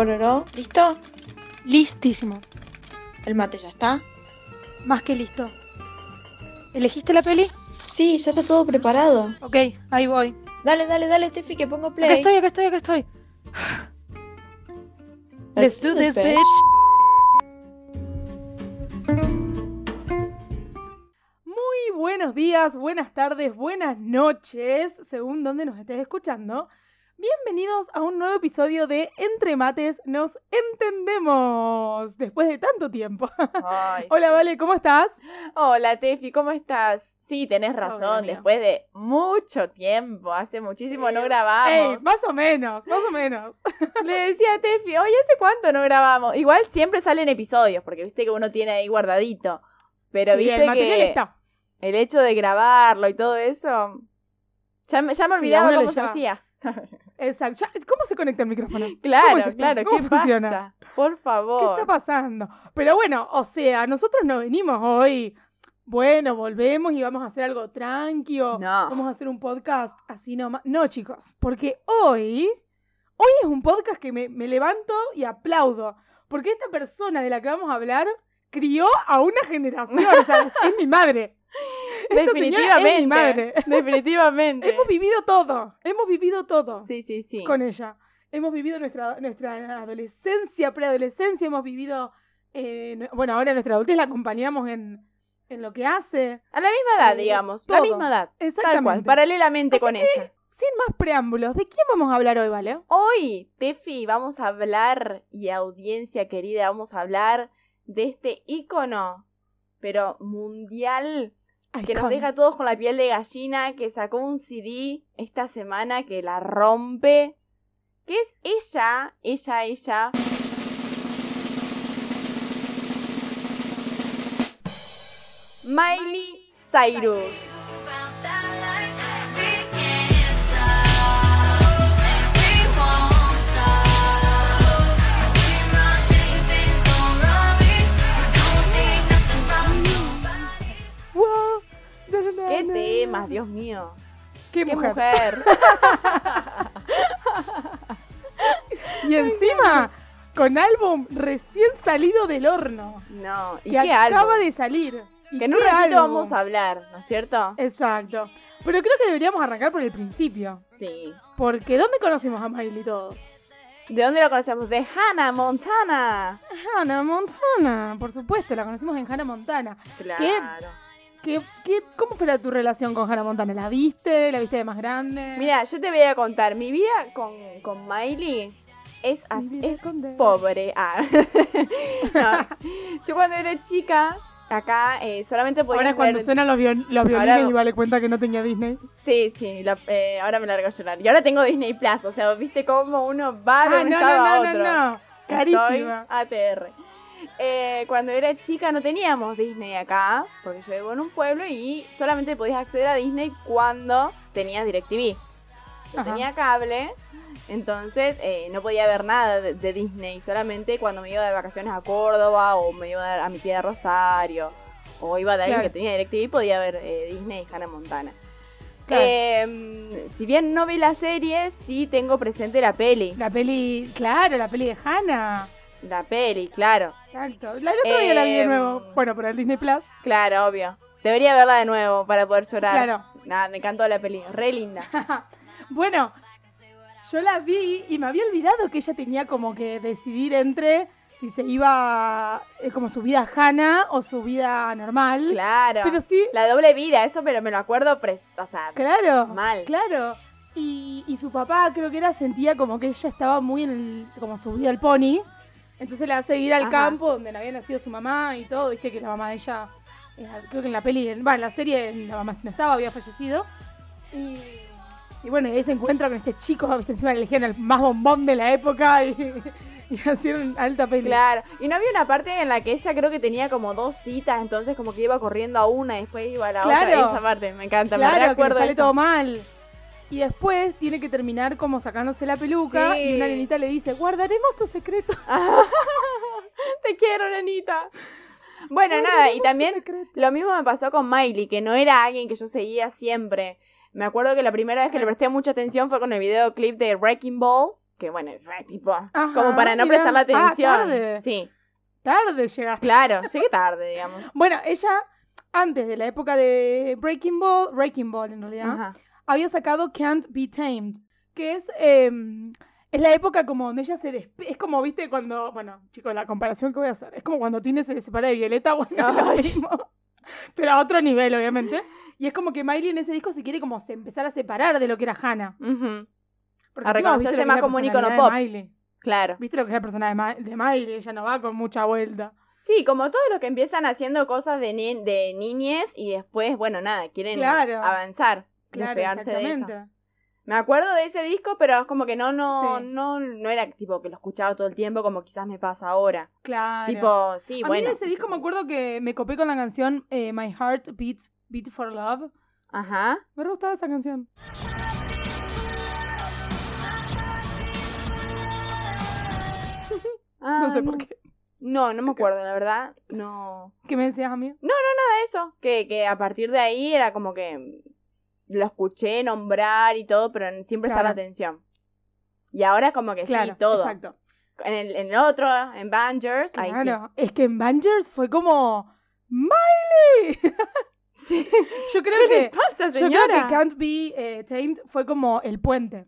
pororó. ¿Listo? Listísimo. ¿El mate ya está? Más que listo. ¿Elegiste la peli? Sí, ya está todo preparado. Ok, ahí voy. Dale, dale, dale, Tefi, que pongo Acá play. estoy, acá estoy, acá estoy. Let's do this, bitch. Muy buenos días, buenas tardes, buenas noches, según donde nos estés escuchando. Bienvenidos a un nuevo episodio de Entre Mates Nos Entendemos, después de tanto tiempo. Ay, Hola, sí. Vale, ¿cómo estás? Hola, Tefi, ¿cómo estás? Sí, tenés razón, después de mucho tiempo, hace muchísimo no Ey, grabamos. más o menos, más o menos. Le decía a Tefi, oye, ¿hace cuánto no grabamos? Igual siempre salen episodios, porque viste que uno tiene ahí guardadito. Pero Sí, viste el material que está. el hecho de grabarlo y todo eso, ya me, ya olvidaba cómo se hacía. Exacto. ¿Cómo se conecta el micrófono? ¿Cómo es Claro, claro, ¿Cómo ¿qué funciona? pasa? Por ¿Qué favor. está pasando? Pero bueno, o sea, nosotros no venimos hoy. Bueno, volvemos y vamos a hacer algo tranquilo. No. Vamos a hacer un podcast así nomás. No, chicos, porque hoy, hoy es un podcast que me, me levanto y aplaudo. Porque esta persona de la que vamos a hablar crió a una generación. O sea, es mi madre. Esta señora es mi madre. Definitivamente. Definitivamente. Hemos vivido todo. Hemos vivido todo Sí, sí, sí. con ella. Hemos vivido nuestra, nuestra adolescencia, preadolescencia, hemos vivido, eh, bueno, ahora nuestra adultez la acompañamos en, en lo que hace. A la misma edad, Eh, digamos. todo. La misma edad. Tal Exactamente. cual, paralelamente Así con que- ella. Sin más preámbulos, ¿de quién vamos a hablar hoy, Vale? Hoy, Tefi, vamos a hablar, y audiencia querida, vamos a hablar de este ícono, pero mundial, que nos deja a todos con la piel de gallina, que sacó un CD esta semana que la rompe, que es ella, ella, ella. Miley Cyrus. ¿Qué temas, Dios mío? Qué, ¡Qué mujer. mujer! Y encima, con álbum recién salido del horno. No, ¿y que qué acaba álbum? de salir. ¿Y Que en un ratito álbum? vamos a hablar, ¿no es cierto? Exacto. Pero creo que deberíamos arrancar por el principio. Sí. Porque ¿dónde conocimos a Miley todos? ¿De dónde lo conocemos? De Hannah Montana. Hannah Montana, por supuesto, la conocimos en Hannah Montana. Claro. ¿Qué, qué, ¿Cómo fue la- tu relación con Hannah Montana? ¿La viste? ¿La viste de más grande? Mira, yo te voy a contar. Mi vida con, con Miley es, así, es pobre. Ah. No. Yo cuando era chica, acá eh, solamente podía Ahora cuando ver... suenan los, viol- los violines Ahora- y vale cuenta que no tenía Disney. Sí, sí, la- eh, ahora me largo a llorar. Y ahora tengo Disney Plus, o sea, ¿viste cómo uno va de Ah, un no, estado no, a no, otro? no, no. Carísima. Estoy ATR. Eh, cuando era chica no teníamos Disney acá, porque yo vivo en un pueblo y solamente podías acceder a Disney cuando tenías DirecTV. Yo Ajá. tenía cable, entonces eh, no podía ver nada de, de Disney, solamente cuando me iba de vacaciones a Córdoba o me iba a mi tía de Rosario o iba de alguien Claro. que tenía DirecTV podía ver eh, Disney y Hannah Montana. Claro. Eh, si bien no vi la serie, sí tengo presente la peli. La peli, claro, la peli de Hannah. La peli, claro. Exacto. La, el otro día la vi de Em, nuevo. Bueno, por el Disney Plus. Claro, obvio. Debería verla de nuevo para poder llorar. Claro. Nada, me encantó la peli, re linda. Bueno, yo la vi y me había olvidado que ella tenía como que decidir entre si se iba eh, como su vida Hannah o su vida normal. Claro. Pero sí, La doble vida, eso pero me lo acuerdo, o sea, claro. mal. Claro. Y, y su papá creo que era, sentía como que ella estaba muy en el, como subida al pony. Entonces la hace ir al Ajá. campo donde había nacido su mamá y todo. Viste que la mamá de ella, eh, creo que en la peli, va, en la serie la mamá no estaba, había fallecido. Y, y bueno, y ahí se encuentra con este chico, viste, encima le elegían el más bombón de la época y, y hacían alta peli. Claro. Y no había una parte en la que ella creo que tenía como dos citas, entonces como que iba corriendo a una y después iba a la Claro. otra. Esa parte me encanta, me Claro, le recuerdo sale eso. todo mal. Y después tiene que terminar como sacándose la peluca Sí. y una nenita le dice, guardaremos tu secreto. Te quiero, nenita. Bueno, Guardaremos nada, y también secreto". Lo mismo me pasó con Miley, que no era alguien que yo seguía siempre. Me acuerdo que la primera vez que le presté mucha atención fue con el videoclip de Wrecking Ball, Que bueno, es tipo. Ajá, como para no mira. prestarle Ah, atención. tarde. Sí, Tarde llegaste. claro, llegué tarde, digamos. Bueno, ella, antes de la época de Breaking Ball, Breaking Ball en realidad, Ajá. Había sacado Can't Be Tamed, que es, eh, es la época como donde ella se despe Es como, viste, cuando. Bueno, chicos, la comparación que voy a hacer. Es como cuando Tine se separa de Violeta, bueno, lo mismo. Pero a otro nivel, obviamente. Y es como que Miley en ese disco se quiere como se empezar a separar de lo que era Hannah. Ujú, Porque A encima, ¿viste reconocerse más como un icono pop. Claro. ¿Viste lo que es la persona de, Ma- de Miley? Ella no va con mucha vuelta. Sí, como todos los que empiezan haciendo cosas de, ni- de niñez y después, bueno, nada, quieren Claro. avanzar, Claro, despegarse de eso. exactamente. Me acuerdo de ese disco, pero es como que no, no, Sí. no, no era tipo que lo escuchaba todo el tiempo como quizás me pasa ahora. Claro. Tipo, sí, a bueno. mí de ese disco me acuerdo que me copé con la canción eh, My Heart Beats Beat for Love. Ajá. Me gustaba esa canción. Ah, no sé por qué. No, no me acuerdo, la verdad. No. ¿Qué me decías a mí? Nada de eso. Que, que a partir de ahí era como que lo escuché nombrar y todo, pero sin prestar Claro. atención. Y ahora como que Claro, sí, todo. exacto. En el, en el otro, en Bangers, ahí sí. Claro. Es que en Bangers fue como Miley. Sí. yo creo ¿Qué que pasa, yo creo señora? que Can't Be eh, Tamed fue como el puente.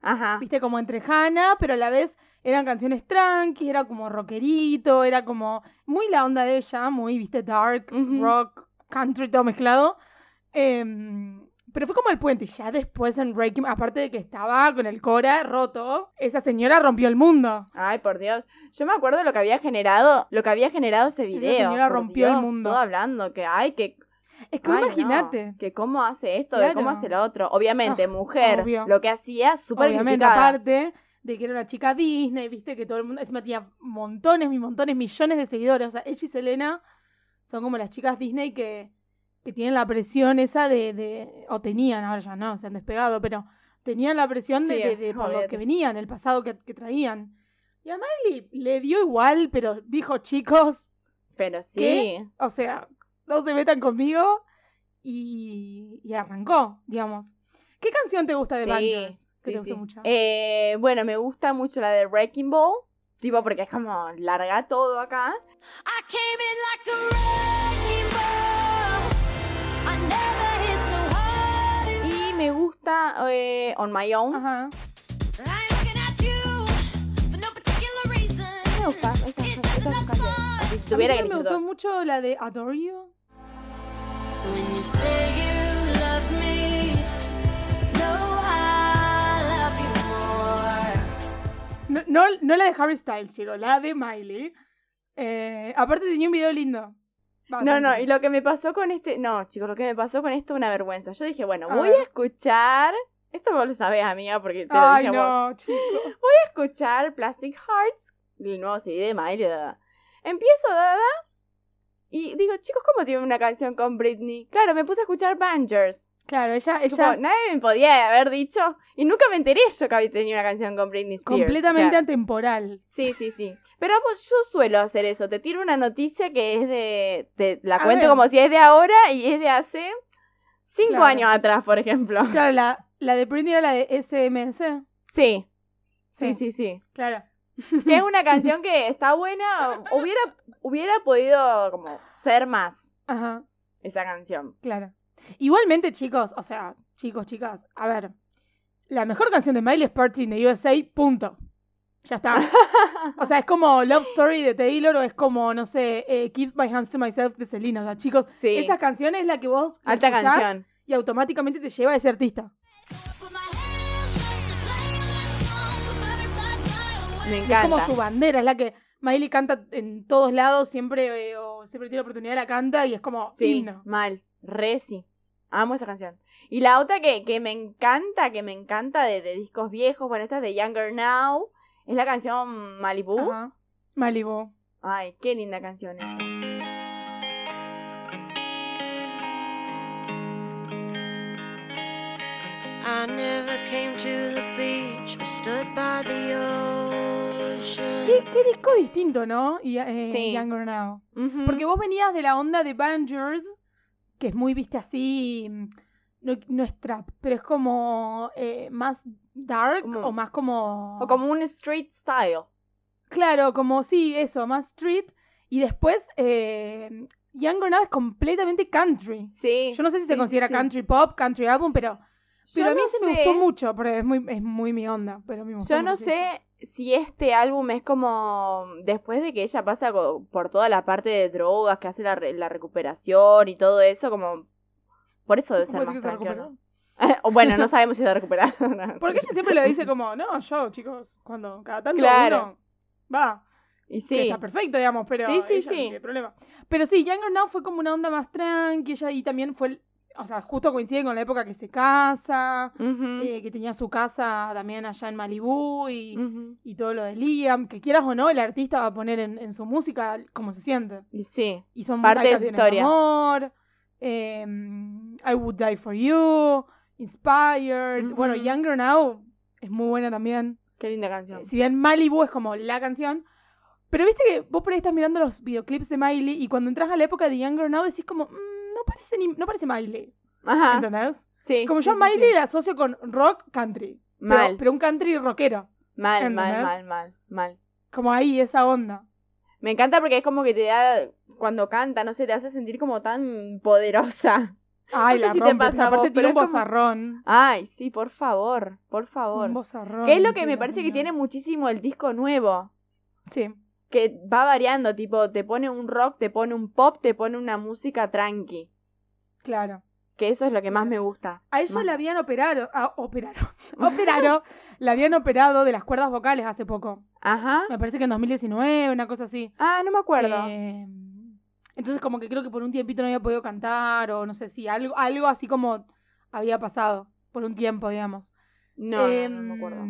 Ajá. Viste, como entre Hannah, pero a la vez eran canciones tranqui, era como rockerito, era como muy la onda de ella, muy, viste, dark, Ujú. rock, country, todo mezclado. Em, pero fue como el puente. Y ya después en Breaking, aparte de que estaba con el Cora roto, esa señora rompió el mundo. Ay, por Dios. Yo me acuerdo lo que había generado, lo que había generado ese video. señora por rompió el mundo. Todo hablando que, ay, que Es que no, imagínate. que cómo hace esto, de cómo Claro. hace lo otro. Obviamente, Ah, mujer, obvio. lo que hacía, súper Obviamente, criticada. aparte de que era una chica Disney, viste que todo el mundo, encima tenía montones montones, millones de seguidores. O sea, ella y Selena son como las chicas Disney que, que tienen la presión esa de, de, o tenían, ahora ya no, se han despegado, pero tenían la presión de, Sí, de- de por lo que venían, el pasado que, que traían. Y a Miley le dio igual, pero dijo, chicos, Pero sí. ¿Qué? o sea, no se metan conmigo. Y, y arrancó, digamos. ¿Qué canción te gusta de Sí, Bangers? Que sí, te mucho. Eh, bueno, me gusta mucho la de Wrecking Ball. Tipo, porque es como larga todo acá. I came in like a gusta eh, On My Own. Ajá. Me gusta. Si tuviera que me elegir gustó dos. mucho la de Adore You. When you say you love me, no, I love you more. No, no, no la de Harry Styles, chicos, la de Miley. Eh, aparte tenía un video lindo. Va, No, no, y lo que me pasó con este. No, chicos, lo que me pasó con esto es una vergüenza. Yo dije, bueno, A voy ver. a escuchar. Esto vos lo sabés, amiga, porque te lo Ay, dije vos. no, chicos. Voy a escuchar Plastic Hearts, el nuevo CD de Miley. Empiezo, da, da, da, y digo, chicos, ¿cómo tiene una canción con Britney? Claro, me puse a escuchar Bangers. Claro, ella, ella nadie me podía haber dicho. Y nunca me enteré yo que había tenido una canción con Britney Spears. completamente O sea, atemporal. Sí, sí, sí. Pero pues, yo suelo hacer eso. Te tiro una noticia que es de. te la A cuento ver. como si es de ahora y es de hace cinco Claro. años atrás, por ejemplo. Claro, la, la de Britney era la de SMS. Sí. Sí. Sí, sí, sí. Claro. Que es una canción que está buena. Hubiera, hubiera podido como ser más Ajá, esa canción. claro. Igualmente, chicos, o sea, chicos, chicas, a ver. La mejor canción de Miley es Party in the USA, punto. Ya está. O sea, es como Love Story de Taylor o es como, no sé, eh, Keep My Hands to Myself de Selena. O sea, chicos, Sí. esa canción es la que vos Alta canción. y automáticamente te lleva a ese artista. Me Es como encanta. su bandera, es la que Miley canta en todos lados, siempre, eh, o siempre tiene la oportunidad, la canta y es como Sí, himno. mal. Re sí. Amo esa canción. Y la otra que, que me encanta, que me encanta de, de discos viejos, bueno, esta es de Younger Now, es la canción Malibu. Ajá. Malibu. Ay, qué linda canción esa. I never came to the beach or stood by the ocean. ¿Qué, qué disco distinto, ¿no? Y, eh, Sí. Younger Now. Porque vos venías de la onda de Bangers, que es muy, viste, así, mm, No, no es trap, pero es como eh, más dark Como- o más como. O como un street style. Claro, como sí, eso, más street. Y después, eh, Younger Now es completamente country. Sí. Yo no sé si se considera sí, sí. country pop, country album, pero, pero Yo a mí no se me sé- gustó mucho, porque es muy, es muy mi onda. Pero me gustó Yo no mucho, sí. sé si este álbum es como después de que ella pasa por toda la parte de drogas, que hace la, re- la recuperación y todo eso, como por eso debe ¿Cómo ser más que bueno, no sabemos si se recupera. Porque ella siempre lo dice como, no, yo, chicos, cuando cada tanto Claro. uno va, y que sí, está perfecto, digamos, pero Sí, sí, ella no sí. tiene problema. Pero sí, Younger Now fue como una onda más tranqui, ella y también fue, el- o sea, justo coincide con la época que se casa, eh, que tenía su casa también allá en Malibú y, y todo lo de Liam, que quieras o no, el artista va a poner en, en su música cómo se siente. y sí, Y son Parte de su historia. amor, em, I Would Die For You, Inspired. Bueno, Younger Now es muy buena también. qué linda canción. Eh, Si bien Malibu es como la canción. Pero viste que vos por ahí estás mirando los videoclips de Miley y cuando entras a la época de Younger Now decís como, "Mm, no parece ni, no parece Miley. Ajá, ¿Entendés? sí. Como yo a sí, Miley sí. la asocio con rock country. Mal, pero un country rockero. mal, mal, ¿entendés? mal, mal, mal. Como ahí, esa onda. Me encanta porque es como que te da, cuando canta, no sé, te hace sentir como tan poderosa. Ay, No sé la si te rompe, pasa pero a vos, aparte tiene un como- bozarrón. Ay, sí, por favor, por favor. Un bozarrón. Que es lo que me parece que tiene muchísimo el disco nuevo. Sí. Que va variando, tipo, te pone un rock, te pone un pop, te pone una música tranqui. Claro. Que eso es lo que más me gusta. A ella Más- la habían operado. Ah, operaron. operaron. La habían operado de las cuerdas vocales hace poco. Ajá. Me parece que en 2019, una cosa así. Ah, no me acuerdo. Eh, entonces, como que creo que por un tiempito no había podido cantar, o no sé si algo, algo así como había pasado por un tiempo, digamos. no, no, Em, no me acuerdo.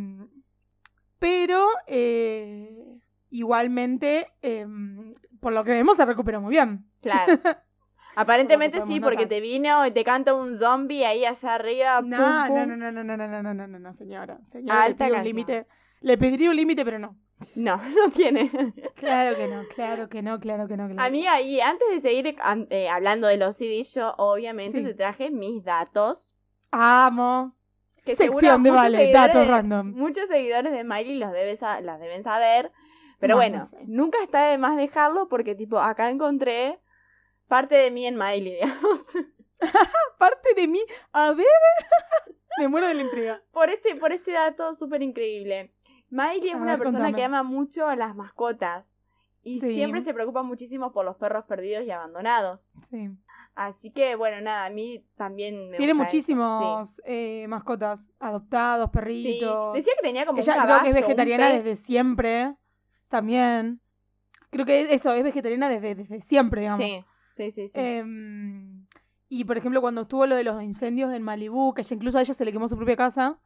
Pero, eh, igualmente, em, por lo que vemos, se recuperó muy bien. Claro. Aparentemente sí, porque te vino y te canta un zombie ahí allá arriba. No, no, no, no, no, no, no, no, no, no, no, no, señora. Señora, Alta le un límite. Le pediría un límite, pero no. No, no tiene. Claro que no, claro que no, claro que no. Claro. Amiga, y antes de seguir eh, hablando de los CDs, yo obviamente Sí. te traje mis datos. Amo. Que Sección seguro de Vale, datos de- random. Muchos seguidores de Miley los debes a- las deben saber. Pero No, bueno, no sé. nunca está de más dejarlo porque, tipo, acá encontré parte de mí en Miley, digamos. Parte de mí, a ver. Me muero de la intriga. por, este, por este dato súper increíble. Miley es A una ver, persona contame. que ama mucho a las mascotas. Y Sí. siempre se preocupa muchísimo por los perros perdidos y abandonados. Sí. Así que, bueno, nada, a mí también me Tiene gusta muchísimos eh, mascotas adoptados. Sí. perritos. Decía que tenía como Ella un creo que es vegetariana desde siempre. También. Creo que eso, es vegetariana desde, desde siempre, digamos. Sí, sí, sí. sí. Em, y por ejemplo, cuando estuvo lo de los incendios en Malibú, que ella, incluso a ella se le quemó su propia casa,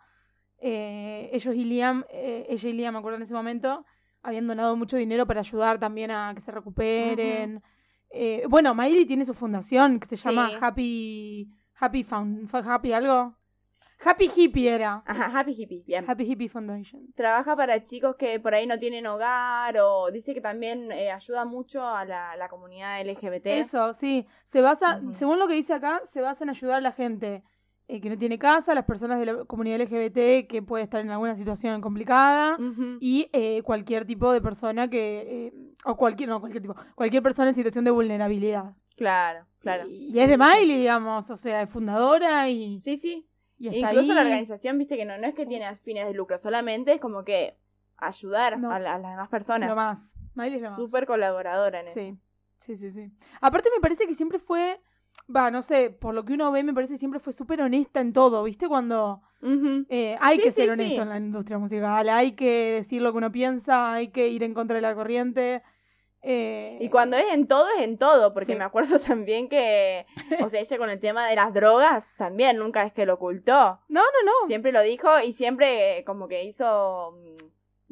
eh, ellos y Liam, eh, ella y Liam, me acuerdo en ese momento, habían donado mucho dinero para ayudar también a que se recuperen. Eh, bueno, Miley tiene su fundación que se llama Sí. Happy. Happy Found, Happy algo. Happy Hippie era. Ajá, Happy Hippie, bien. Happy Hippie Foundation. Trabaja para chicos que por ahí no tienen hogar o dice que también eh, ayuda mucho a la, la comunidad LGBT. Eso, sí. Se basa, según lo que dice acá, se basa en ayudar a la gente eh, que no tiene casa, las personas de la comunidad LGBT que puede estar en alguna situación complicada y eh, cualquier tipo de persona que, eh, o cualquier, no, cualquier tipo, cualquier persona en situación de vulnerabilidad. Claro, claro. Y, y es de Miley, digamos, o sea, es fundadora y, Sí, sí. Y Incluso ahí. la organización, viste que no, no es que tiene fines de lucro, solamente es como que ayudar No. a, la- a las demás personas. Lo más. Miley es lo más. Súper colaboradora en eso. Sí, sí, sí, sí. Aparte me parece que siempre fue, va, no sé, por lo que uno ve, me parece que siempre fue súper honesta en todo, ¿viste? Cuando eh, hay Sí, que sí, ser honesto sí. en la industria musical, hay que decir lo que uno piensa, hay que ir en contra de la corriente. Eh, Y cuando es en todo, es en todo, porque Sí. me acuerdo también que, o sea, ella con el tema de las drogas también nunca es que lo ocultó. No, no, no. Siempre lo dijo y siempre eh, como que hizo, mm,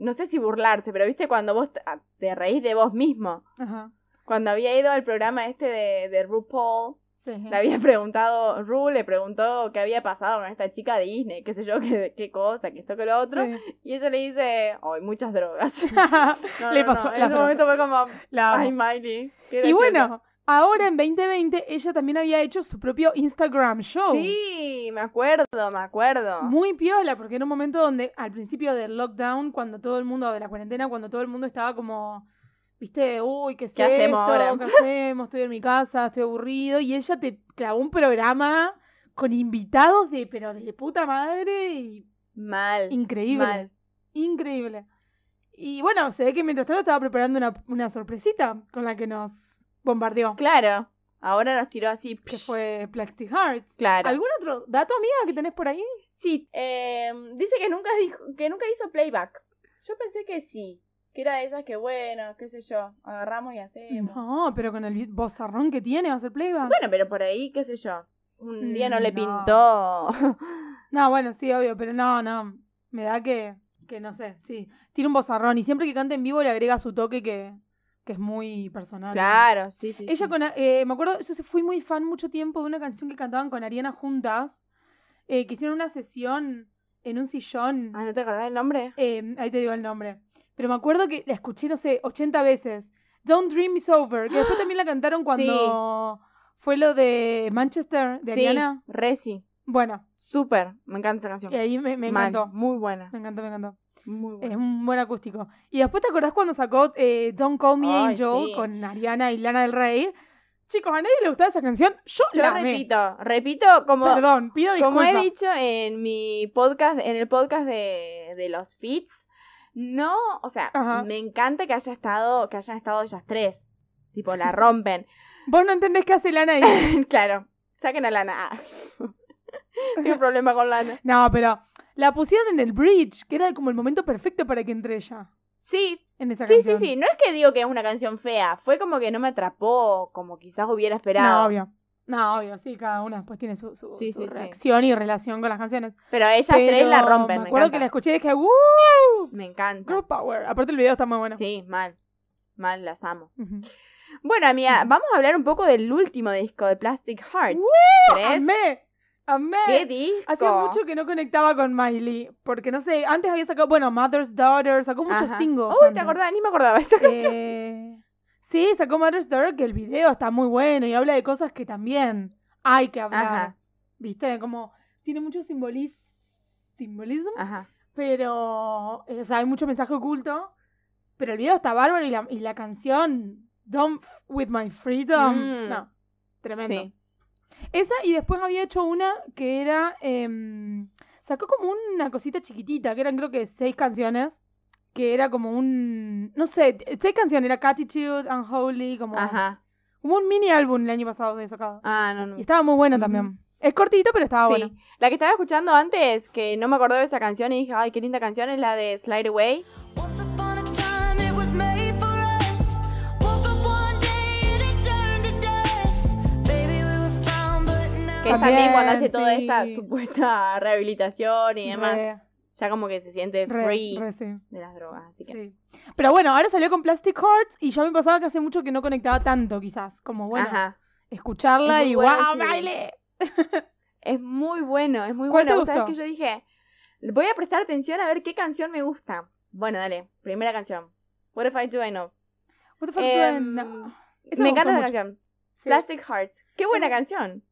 no sé si burlarse, pero viste cuando vos te- te reís de vos mismo. Ajá. Cuando había ido al programa este de, de RuPaul, Sí. le había preguntado, Ru le preguntó qué había pasado con esta chica de Disney, qué sé yo, qué, qué cosa, que esto, que lo otro. Sí. Y ella le dice, ay, muchas drogas. No, Le no, pasó no, En ese drogas. momento fue como, La ay, Miley. qué Y gracioso". bueno, Ahora en 2020 ella también había hecho su propio Instagram show. Sí, me acuerdo, me acuerdo. Muy piola, porque era un momento donde al principio del lockdown, cuando todo el mundo, de la cuarentena, cuando todo el mundo estaba como, viste, uy, ¿qué es ¿Qué hacemos esto? ahora? ¿Qué hacemos? Estoy en mi casa, estoy aburrido. Y ella te clavó un programa con invitados de, pero de puta madre y Mal. increíble. Mal. Increíble. Y bueno, se ve que mientras tanto estaba preparando una, una sorpresita con la que nos bombardeó, Claro. Ahora nos tiró así. que psh, fue Plastic Hearts. Claro. ¿Algún otro dato, amiga, que tenés por ahí? Sí, eh, dice que nunca dijo, que nunca hizo playback. Yo pensé que sí. Que era de esas que, bueno, qué sé yo, agarramos y hacemos. No, pero con el bozarrón que tiene va a ser playback. Bueno, pero por ahí, qué sé yo. Un día no Mm, le pintó. No, bueno, sí, obvio, pero no, no. Me da que, que no sé, sí. Tiene un bozarrón y siempre que canta en vivo le agrega su toque que, que es muy personal. claro, sí, sí. Ella sí. con, eh, me acuerdo, yo fui muy fan mucho tiempo de una canción que cantaban con Ariana juntas, eh, que hicieron una sesión en un sillón. Ah, ¿no te acordás del nombre? Eh, ahí te digo el nombre. Pero me acuerdo que la escuché, no sé, 80 veces. Don't Dream Is Over, que después también la cantaron cuando fue lo de Manchester, de sí, Ariana. Resi. Bueno, Súper. Me encanta esa canción. y ahí me, me encantó. Muy buena. Me encantó, me encantó. Muy Es buena. un buen acústico. Y después te acordás cuando sacó eh, Don't Call Me Ay, Angel sí. con Ariana y Lana del Rey. Chicos, ¿a nadie le gustaba esa canción? Yo, Yo la amé. repito, repito como, Perdón, pido disculpas. como he dicho en mi podcast, en el podcast de, de los feats, no, o sea, Ajá. me encanta que haya estado, que hayan estado ellas tres. Tipo, la rompen. Vos no entendés qué hace Lana ahí. claro, saquen a Lana. Ah. Tengo un problema con Lana. no, pero la pusieron en el bridge, que era como el momento perfecto para que entre ella. Sí, En esa sí, sí, sí. No es que digo que es una canción fea, fue como que no me atrapó, como quizás hubiera esperado. No, obvio. No, obvio, sí, cada una después tiene su, su, Sí, su sí, sí. reacción y relación con las canciones. Pero ellas Pero tres la rompen, Me me, acuerdo que la encanta. escuché y dije, ¡Woo! Me encanta. Girl Power. Aparte el video está muy bueno. Sí, mal. Mal, las amo. Bueno, amiga, vamos a hablar un poco del último disco de Plastic Hearts. ¿Crees? ¡Amé! ¡Amé! ¿Qué disco? Hacía mucho que no conectaba con Miley. Porque no sé, antes había sacado, bueno, Mother's Daughter, sacó muchos Ajá. singles. Uy, te acordás, ni me acordaba de esa canción. Sí, sacó Mother's Daughter, que el video está muy bueno y habla de cosas que también hay que hablar. Ajá. ¿Viste? Como tiene mucho simbolis simbolismo, Ajá. pero eh, o sea, hay mucho mensaje oculto. Pero el video está bárbaro y la, y la canción Don't F With My Freedom. Mm. No, tremendo. Sí. Esa y después había hecho una que era. em, sacó como una cosita chiquitita, que eran creo que seis canciones. Que era como un. No sé, seis canciones. Era Catitude, Unholy, como. Ajá. Como un mini álbum el año pasado de sacado. Ah, no, no. Y estaba muy bueno también. Es cortito, pero estaba sí. bueno. La que estaba escuchando antes, que no me acordaba de esa canción y dije, ay, qué linda canción, es la de Slide Away. Que es también cuando hace toda esta supuesta rehabilitación y demás. Ya como que se siente re, free re, sí. de las drogas, así que. Sí. Pero bueno, ahora salió con Plastic Hearts y ya me pasaba que hace mucho que no conectaba tanto, quizás. Como bueno, Ajá. escucharla Es y bueno ¡guau, ese baile! Es muy bueno, es muy ¿Cuál bueno. te gustó? que yo dije, voy a prestar atención a ver qué canción me gusta. Bueno, dale, primera canción. What if I do I know? What the fuck Em, do I know? Esa me encanta mucho. canción. Sí. Plastic Hearts. Qué buena canción.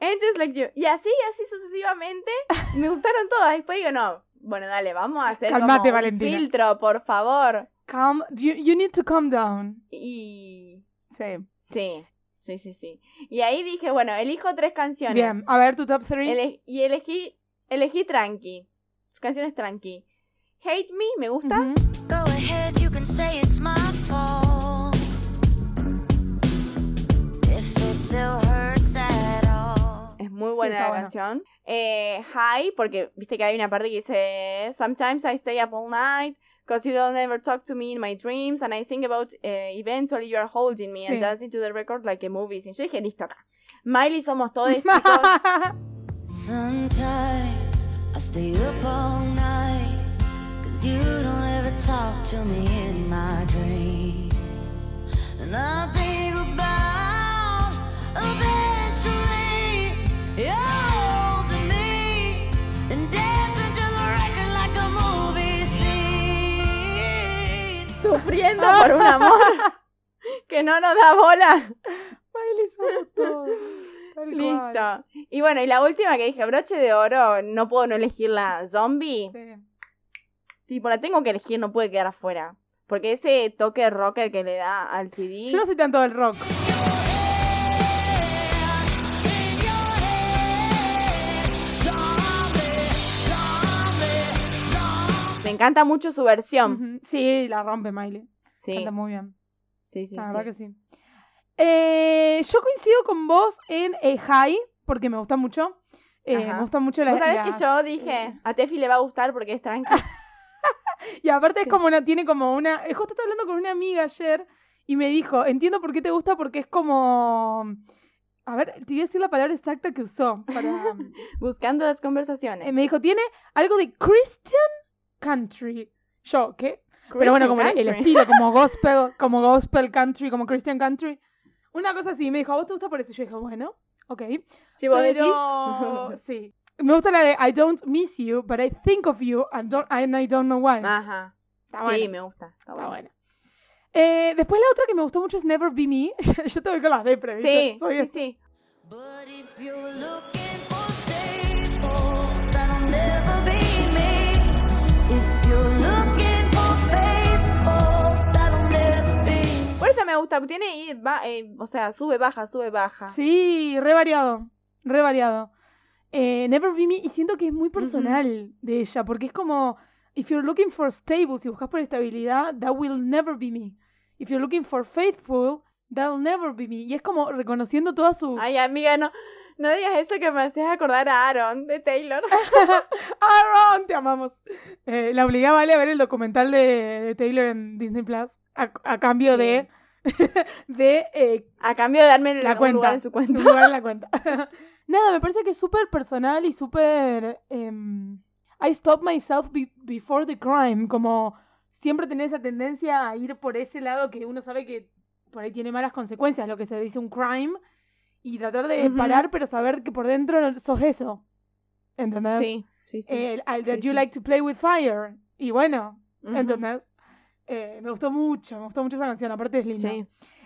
Just like you. Y así, así sucesivamente. me gustaron todas. Después digo, no. Bueno, dale, vamos a hacer Calmate, como un Valentina. filtro, por favor. Calm, you, you need to calm down. Y Sí. sí, sí, sí, sí. Y ahí dije, bueno, elijo tres canciones. Bien, a ver tu top 3. Ele- y elegí, elegí tranqui. Canciones tranqui. Hate Me, me gusta. Go ahead, you can say it's my fault. If it still hurts at all. Es muy buena está la bueno. canción. Eh, High, porque viste que hay una parte que dice Sometimes I stay up all night because you don't ever talk to me in my dreams and I think about eh, eventually you are holding me and dancing to the record like a movie. Y yo dije, listo acá. Miley somos todos chicos. Sometimes I stay up all night. Cause you don't ever talk to me in my dreams. And I think about eventually sufriendo por un amor que no nos da bola. Listo. Y bueno, y la última que dije, broche de oro, no puedo no elegir la zombie. Sí. Tipo, la tengo que elegir, no puede quedar afuera. Porque ese toque rocker que le da al CD. Yo no soy tanto del rock. Me encanta mucho su versión. Sí, la rompe Miley. Sí, Canta muy bien. sí, sí. la sí. verdad que sí. Eh, yo coincido con vos en eh, High, porque me gusta mucho. Eh, me gusta mucho la Vos sabés las- que yo dije, a Tefi le va a gustar porque es tranqui. Y aparte es como una, tiene como una. eh, Justo estaba hablando con una amiga ayer y me dijo, entiendo por qué te gusta, porque es como. A ver, te voy a decir la palabra exacta que usó. Para, Buscando las Eh, conversaciones. me dijo, tiene algo de Christian Country. Yo, ¿qué? Pero bueno, como el- el Country. estilo, como gospel, como gospel country, como Christian country. Una cosa así, me dijo, ¿a vos te gusta por eso? Yo dije, bueno, ok. Si vos Pero decís. sí. Me gusta la de I don't miss you, but I think of you and, don't, and I don't know why. Ajá. Está Sí, bueno. me gusta. Está Está bueno. bueno. Eh, después la otra que me gustó mucho es Never Be Me. Yo te voy con las depre, ¿viste? Sí, Soy sí, esta. sí. But if you're looking for me gusta. Tiene, va- eh, o sea, sube, baja, sube, baja. Sí, re variado. Re variado. Eh, Never Be Me, y siento que es muy personal de ella, porque es como, if you're looking for stable, si buscas por estabilidad, that will never be me. If you're looking for faithful, that'll never be me. Y es como reconociendo todas sus... Ay, amiga, no. No digas eso que me haces acordar a Aaron de Taylor. Aaron, te amamos. Eh, la obligaba a a ver el documental de, de Taylor en Disney Plus, a, a cambio Sí. de, de eh, A cambio de darme la cuenta. lugar en su cuenta. lugar en la cuenta. Nada, me parece que es súper personal y súper... em, I stop myself be- before the crime, como siempre tener esa tendencia a ir por ese lado que uno sabe que por ahí tiene malas consecuencias, lo que se dice un crime, y tratar de parar, pero saber que por dentro sos eso. ¿Entendés? Sí, sí, sí. El, that Sí, you sí. like to play with fire. Y bueno, Ujú. ¿entendés? Eh, me gustó mucho, me gustó mucho esa canción, aparte es linda. Sí.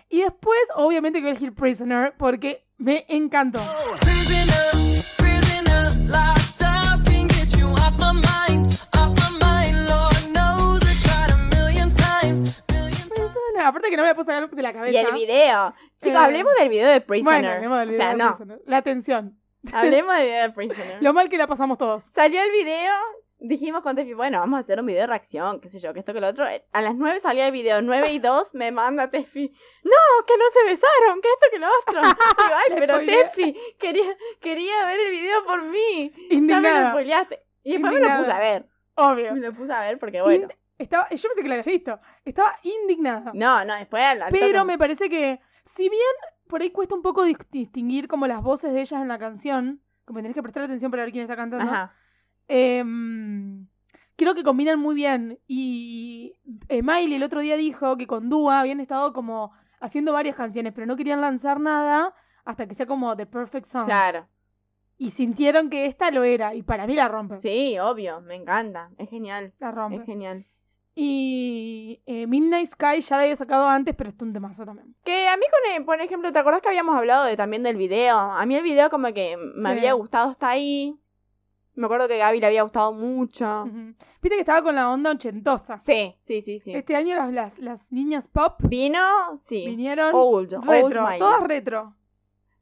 Y después, obviamente, que voy a elegir Prisoner porque me encantó. Prisoner, prisoner, locked up, can't get you off my mind, off my mind. Lord knows I tried a million times, million times. Prisoner. Aparte que no me la puedo sacar de la Y cabeza. el video. Chicos, Eh, hablemos del video de Prisoner. Bueno, hablemos del o video sea, de no. Prisoner. La atención. Hablemos del video de Prisoner. Lo mal que la pasamos todos. Salió el video, dijimos con Tefi, bueno, vamos a hacer un video de reacción, qué sé yo, que esto que lo otro. A las 9 salía el video, 9 y 2 me manda Tefi, no, que no se besaron, que esto que lo otro. Digo, ay, pero spoileé. Tefi, quería, quería ver el video por mí. Ya me lo Indignada. spoileaste. Y después me lo Indignada. puse a ver. Obvio. Me lo puse a ver porque bueno. Ind- estaba, yo pensé que la habías visto. Estaba indignada. No, no, después al, al Pero toque- me parece que, si bien por ahí cuesta un poco dis- distinguir como las voces de ellas en la canción, como tenés que prestar atención para ver quién está cantando, Ajá. Em, creo que combinan muy bien. Y eh, Miley el otro día dijo que con Dua habían estado como haciendo varias canciones, pero no querían lanzar nada hasta que sea como The Perfect Song. Claro. Y sintieron que esta lo era, y para mí la rompe. Sí, obvio, me encanta. Es genial. La rompe. Es genial. Y eh, Midnight Sky ya la había sacado antes, pero es un temazo también. Que a mí, con el- por ejemplo, ¿te acordás que habíamos hablado de, también del video? A mí el video como que me Sí. había gustado hasta ahí. Me acuerdo que a Gaby le había gustado mucho. Ujú. Viste que estaba con la onda ochentosa. Sí, sí, sí, sí. Este año las, las, las niñas pop Vino, sí. vinieron Old, old retro, Miley. todas retro.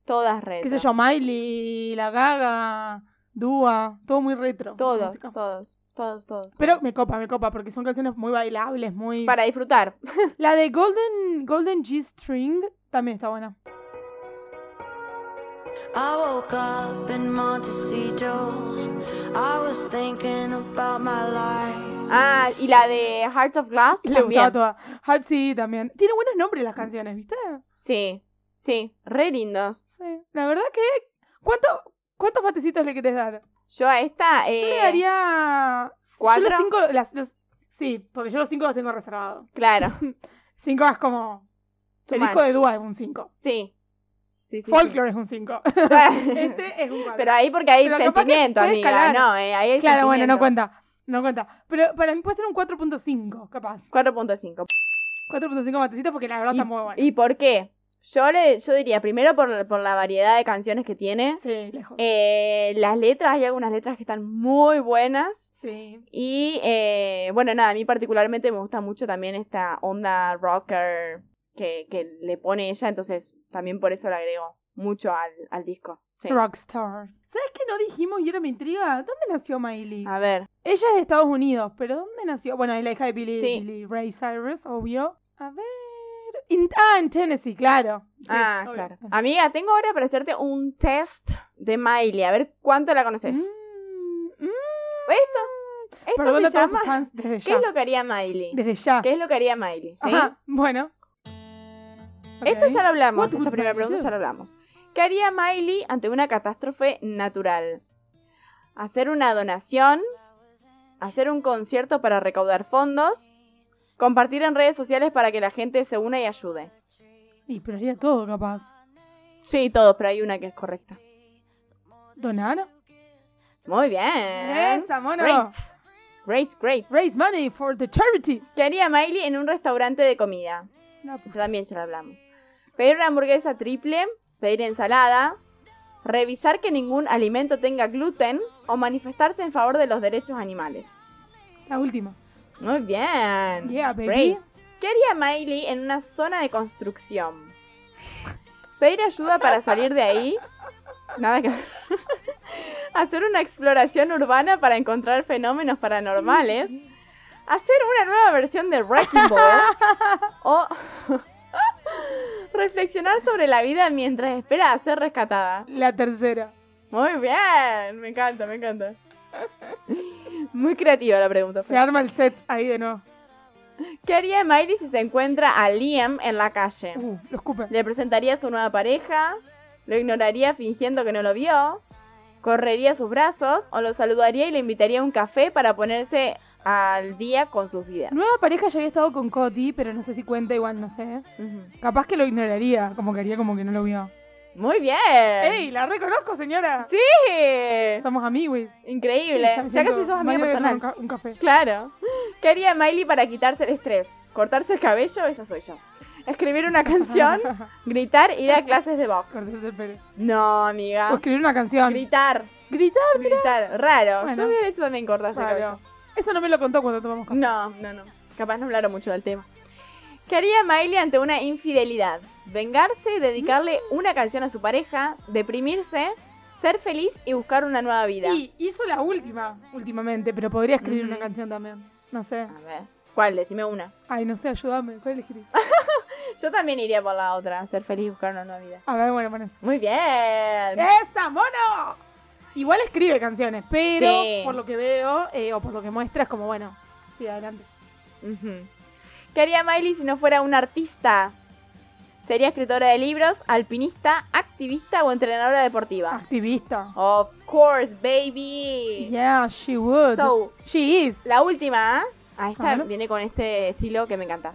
Todas retro. Qué sé yo, Miley, La Gaga, Dua, todo muy retro. Todos, música. todos, todos, todos. Pero todos. me copa, me copa, porque son canciones muy bailables, muy... Para disfrutar. La de Golden, Golden G-String también está buena. I woke up in Montecito. I was thinking about my life. Ah, y la de Hearts of Glass Le también. gustaba toda. Heart sí, también. Tiene buenos nombres las canciones, ¿viste? Sí, sí, re lindos. Sí. La verdad que... ¿Cuánto, ¿Cuántos matecitos le querés dar? Yo a esta... Yo Eh, le daría... ¿cuatro? Yo los cinco... Las, los, sí, porque yo los cinco los tengo reservados. Claro. Cinco es como... Too el disco de Dua es un 5. Sí. Sí, sí, sí. Folklore es un 5. O sea, este es un 4. Pero ahí porque hay Pero sentimiento, amiga. escalar. No, eh, ahí hay Claro, bueno, no cuenta. No cuenta. Pero para mí puede ser un 4.5, capaz. 4.5. 4.5 matecitos porque la verdad está muy bueno. ¿Y por qué? Yo, le, yo diría, primero por, por la variedad de canciones que tiene. Sí, lejos. Eh, las letras, hay algunas letras que están muy buenas. sí. Y eh, bueno, nada, a mí particularmente me gusta mucho también esta onda rocker que, que le pone ella, entonces también por eso le agrego mucho al, al disco. Sí. Rockstar. ¿Sabes qué no dijimos y ahora me intriga? ¿Dónde nació Miley? A ver, Ella es de Estados Unidos, pero ¿dónde nació? Bueno, es la hija de Billy, Sí. Billy Ray Cyrus, obvio. A ver. In- ah, en Tennessee, claro. Sí, ah, obvio. claro. Amiga, tengo ahora para hacerte un test de Miley, a ver cuánto la conoces. Mm, mm. Esto, esto se llama... ¿Qué es lo que haría Miley? Desde ya. ¿Qué es lo que haría Miley? ¿sí? Ajá, bueno. Esto ya lo hablamos, esta primera pregunta ya lo hablamos. ¿Qué haría Miley ante una catástrofe natural? ¿Hacer una donación? ¿Hacer un concierto para recaudar fondos? ¿Compartir en redes sociales para que la gente se una y ayude? Y pero haría todo capaz. Sí, todos, pero hay una que es correcta. ¿Donar? Muy bien. Esa, mono. Great. Great, great. Raise money for the charity. ¿Qué haría Miley en un restaurante de comida? No, pues, también ya lo hablamos. Pedir una hamburguesa triple, pedir ensalada, revisar que ningún alimento tenga gluten o manifestarse en favor de los derechos animales. la última. Muy bien. Yeah, baby. ¿Qué haría Miley en una zona de construcción? Pedir ayuda para salir de ahí. Nada que ver. Hacer una exploración urbana para encontrar fenómenos paranormales. Hacer una nueva versión de Wrecking Ball. o reflexionar sobre la vida mientras espera a ser rescatada. La tercera. Muy bien. Me encanta, me encanta. Muy creativa la pregunta. Se arma el set ahí de nuevo. ¿Qué haría Miley si se encuentra a Liam en la calle? Uh, lo escupe. ¿Le presentaría a su nueva pareja? ¿Lo ignoraría fingiendo que no lo vio? ¿Correría sus brazos? ¿O lo saludaría y le invitaría a un café para ponerse al día con sus vidas? Nueva pareja ya había estado con Coti, pero no sé si cuenta, igual no sé. Capaz que lo ignoraría, como que haría como que no lo vio. Muy bien. ¡Ey! ¡La reconozco, señora! ¡Sí! Somos amigos. Increíble. Sí, ya, siento- casi sos amiga personal. Un, ca- un café. Claro. ¿Qué haría Miley para quitarse el estrés? ¿Cortarse el cabello? Esa soy yo. ¿Escribir una canción? ¿Gritar? ¿Ir a clases de box? Cortarse el pelo. No, amiga. O escribir una canción. Gritar. Gritar. Gritar. Raro. Bueno. Yo hubiera hecho también cortarse el cabello. Eso no me lo contó cuando tomamos café. No, no, no. Capaz no hablaron mucho del tema. ¿Qué haría Miley ante una infidelidad? ¿Vengarse, dedicarle una canción a su pareja, deprimirse, ser feliz y buscar una nueva vida? Y hizo la última, últimamente, pero podría escribir una canción también. No sé. A ver. ¿Cuál? Decime una. Ay, no sé, ayúdame. ¿Cuál elegirís? Yo también iría por la otra, ser feliz y buscar una nueva vida. A ver, bueno, pones. Muy bien. ¡Esa, mono! Igual escribe canciones, pero Sí. por lo que veo, eh, o por lo que muestra, es como, bueno, sí, adelante. ¿Qué haría Miley si no fuera una artista? ¿Sería escritora de libros, alpinista, activista o entrenadora deportiva? Activista. Of course, baby. Yeah, she would. So, she is. La última, ¿ah? Ah, esta A ver. viene con este estilo que me encanta.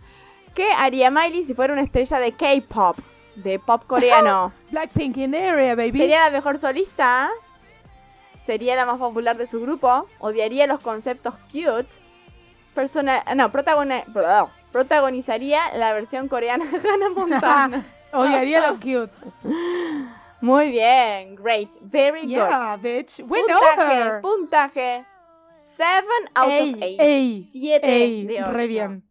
¿Qué haría Miley si fuera una estrella de K-pop? De pop coreano. Blackpink in the area, baby. ¿Sería la mejor solista? ¿Sería la más popular de su grupo? ¿Odiaría los conceptos cute? Persona no, protagoni- protagonizaría la versión coreana de Hannah Montana. Odiaría lo cute. Muy bien, great, very good. Yeah, bitch. We know puntaje, her. puntaje. 7 out Ey, of 8. ey, 7 ey, de 8. re bien.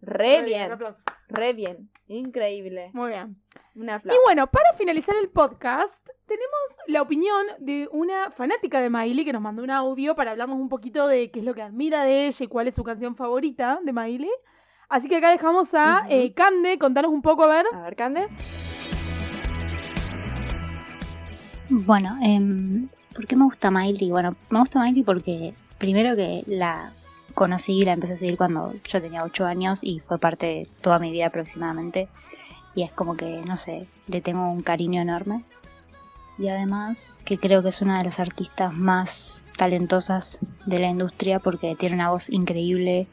Re un bien, aplauso. re bien. Increíble. Muy bien. Un Y bueno, para finalizar el podcast, tenemos la opinión de una fanática de Miley que nos mandó un audio para hablarnos un poquito de qué es lo que admira de ella y cuál es su canción favorita de Miley. Así que acá dejamos a eh, Cande, contanos un poco, a ver. A ver, Cande. Bueno, em, ¿por qué me gusta Miley? Bueno, me gusta Miley porque primero que la conocí y la empecé a seguir cuando yo tenía 8 años y fue parte de toda mi vida aproximadamente. Y es como que, no sé, le tengo un cariño enorme. Y además que creo que es una de las artistas más talentosas de la industria porque tiene una voz increíble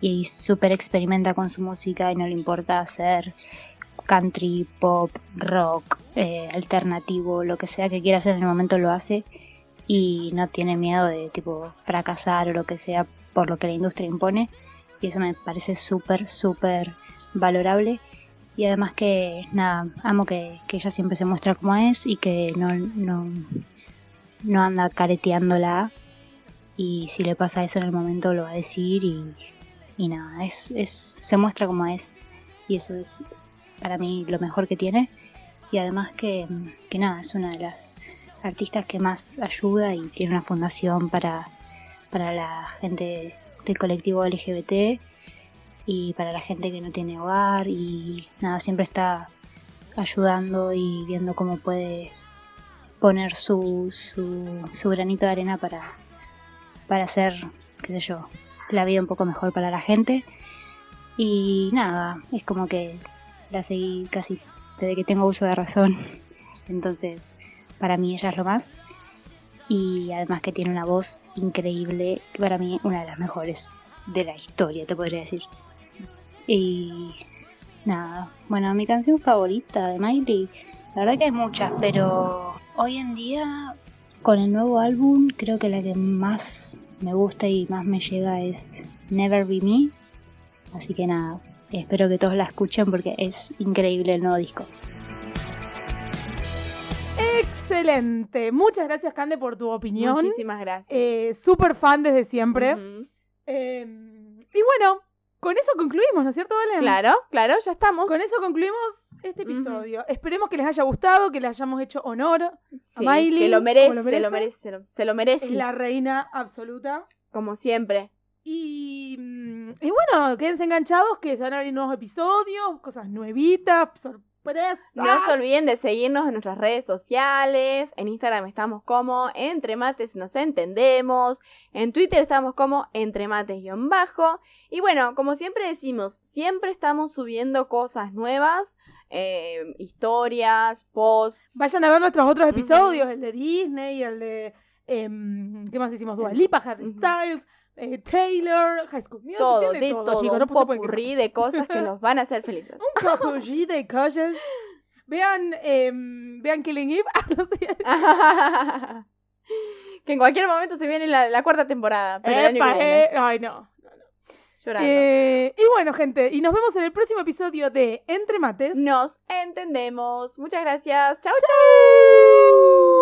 y súper experimenta con su música y no le importa hacer country, pop, rock, eh, alternativo, lo que sea que quiera hacer en el momento lo hace y no tiene miedo de tipo fracasar o lo que sea por lo que la industria impone y eso me parece súper, súper valorable Y además que, nada, amo que, que ella siempre se muestra como es y que no, no, no anda careteándola. Y si le pasa eso en el momento lo va a decir y, y nada, es, es, se muestra como es. Y eso es para mí lo mejor que tiene. Y además que, que nada, es una de las artistas que más ayuda y tiene una fundación para, para la gente del colectivo LGBT y para la gente que no tiene hogar y nada, siempre está ayudando y viendo cómo puede poner su, su, su granito de arena para, para hacer, qué sé yo, la vida un poco mejor para la gente. Y nada, es como que la seguí casi desde que tengo uso de razón. Entonces, para mí ella es lo más. Y además que tiene una voz increíble, para mí una de las mejores de la historia, te podría decir. Y nada, bueno, mi canción favorita de Miley, la verdad que hay muchas, pero hoy en día con el nuevo álbum creo que la que más me gusta y más me llega es Never Be Me. Así que nada, espero que todos la escuchen porque es increíble el nuevo disco. Excelente. Muchas gracias, Cande, por tu opinión. Muchísimas gracias. Eh, Súper fan desde siempre. Eh, y bueno, con eso concluimos, ¿no es cierto, Valen? Claro, claro, ya estamos. Con eso concluimos este episodio. Esperemos que les haya gustado, que le hayamos hecho honor. Sí, Miley, que lo merece, lo lo merece. merece, se lo, se lo merece, Es la reina absoluta. como siempre. Y, mm, y bueno, quédense enganchados que se van a abrir nuevos episodios, cosas nuevitas, sorpresas. No se olviden de seguirnos en nuestras redes sociales. En Instagram estamos como Entre Mates Nos Entendemos. En Twitter estamos como Entre Mates-bajo. Y bueno, como siempre decimos, siempre estamos subiendo cosas nuevas, eh, historias, posts. Vayan a ver nuestros otros episodios, el de Disney, el de... em, ¿Qué más hicimos? Dua Lipa, Harry Ujú. Styles, eh, Taylor, High School Musical, todo, de todo, chicos, un popurrí de cosas que nos van a hacer felices. Un popurrí de cosas. Vean, em, vean Killing Eve. Ah, no sé. que en cualquier momento se viene la, la cuarta temporada. Pero el año Epa, que viene. eh, Ay, no. Llorando. Eh, y bueno, gente, y nos vemos en el próximo episodio de Entre Mates. Nos entendemos. Muchas gracias. Chau, chau.